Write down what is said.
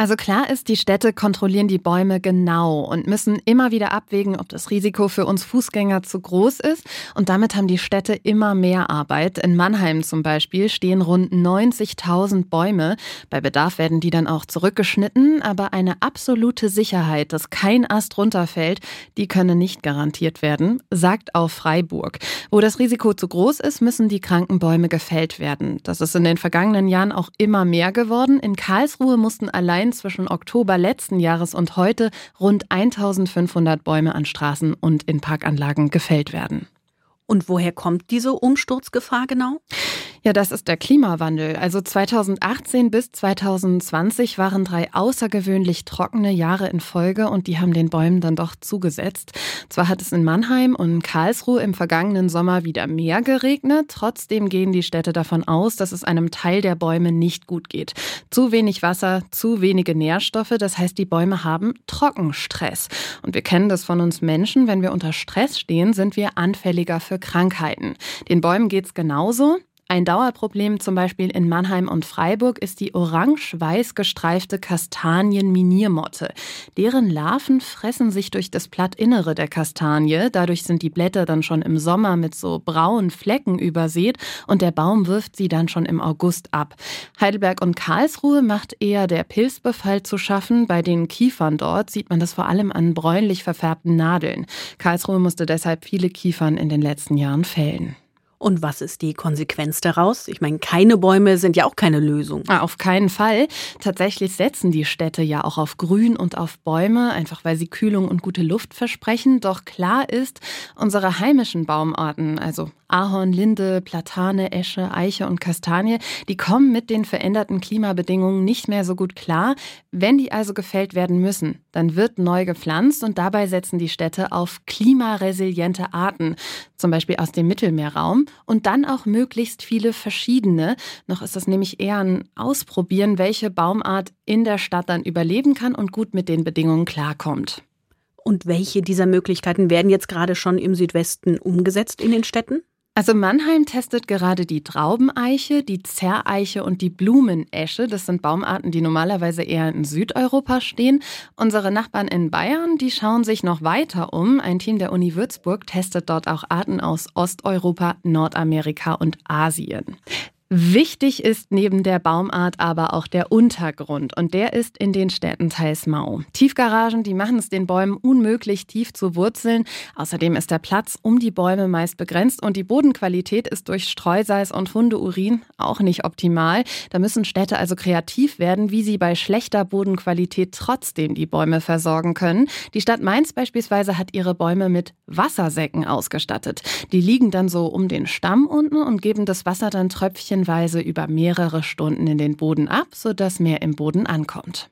Also klar ist, die Städte kontrollieren die Bäume genau und müssen immer wieder abwägen, ob das Risiko für uns Fußgänger zu groß ist. Und damit haben die Städte immer mehr Arbeit. In Mannheim zum Beispiel stehen rund 90.000 Bäume. Bei Bedarf werden die dann auch zurückgeschnitten. Aber eine absolute Sicherheit, dass kein Ast runterfällt, die könne nicht garantiert werden, sagt auch Freiburg. Wo das Risiko zu groß ist, müssen die kranken Bäume gefällt werden. Das ist in den vergangenen Jahren auch immer mehr geworden. In Karlsruhe mussten allein allein zwischen Oktober letzten Jahres und heute rund 1500 Bäume an Straßen und in Parkanlagen gefällt werden. Und woher kommt diese Umsturzgefahr genau? Ja, das ist der Klimawandel. Also 2018 bis 2020 waren drei außergewöhnlich trockene Jahre in Folge und die haben den Bäumen dann doch zugesetzt. Zwar hat es in Mannheim und Karlsruhe im vergangenen Sommer wieder mehr geregnet, trotzdem gehen die Städte davon aus, dass es einem Teil der Bäume nicht gut geht. Zu wenig Wasser, zu wenige Nährstoffe, das heißt, die Bäume haben Trockenstress. Und wir kennen das von uns Menschen, wenn wir unter Stress stehen, sind wir anfälliger für Krankheiten. Den Bäumen geht's genauso. Ein Dauerproblem zum Beispiel in Mannheim und Freiburg ist die orange-weiß gestreifte Kastanienminiermotte. Deren Larven fressen sich durch das Plattinnere der Kastanie. Dadurch sind die Blätter dann schon im Sommer mit so braunen Flecken übersät und der Baum wirft sie dann schon im August ab. Heidelberg und Karlsruhe macht eher der Pilzbefall zu schaffen. Bei den Kiefern dort sieht man das vor allem an bräunlich verfärbten Nadeln. Karlsruhe musste deshalb viele Kiefern in den letzten Jahren fällen. Und was ist die Konsequenz daraus? Ich meine, keine Bäume sind ja auch keine Lösung. Ah, auf keinen Fall. Tatsächlich setzen die Städte ja auch auf Grün und auf Bäume, einfach weil sie Kühlung und gute Luft versprechen. Doch klar ist, unsere heimischen Baumarten, also Ahorn, Linde, Platane, Esche, Eiche und Kastanie, die kommen mit den veränderten Klimabedingungen nicht mehr so gut klar. Wenn die also gefällt werden müssen, dann wird neu gepflanzt und dabei setzen die Städte auf klimaresiliente Arten, zum Beispiel aus dem Mittelmeerraum und dann auch möglichst viele verschiedene. Noch ist das nämlich eher ein Ausprobieren, welche Baumart in der Stadt dann überleben kann und gut mit den Bedingungen klarkommt. Und welche dieser Möglichkeiten werden jetzt gerade schon im Südwesten umgesetzt in den Städten? Also Mannheim testet gerade die Traubeneiche, die Zerreiche und die Blumenesche. Das sind Baumarten, die normalerweise eher in Südeuropa stehen. Unsere Nachbarn in Bayern, die schauen sich noch weiter um. Ein Team der Uni Würzburg testet dort auch Arten aus Osteuropa, Nordamerika und Asien. Wichtig ist neben der Baumart aber auch der Untergrund und der ist in den Städten teils mau. Tiefgaragen, die machen es den Bäumen unmöglich, tief zu wurzeln. Außerdem ist der Platz um die Bäume meist begrenzt und die Bodenqualität ist durch Streusalz und Hundeurin auch nicht optimal. Da müssen Städte also kreativ werden, wie sie bei schlechter Bodenqualität trotzdem die Bäume versorgen können. Die Stadt Mainz beispielsweise hat ihre Bäume mit Wassersäcken ausgestattet. Die liegen dann so um den Stamm unten und geben das Wasser dann Tröpfchen tröpfchenweise über mehrere Stunden in den Boden ab, sodass mehr im Boden ankommt.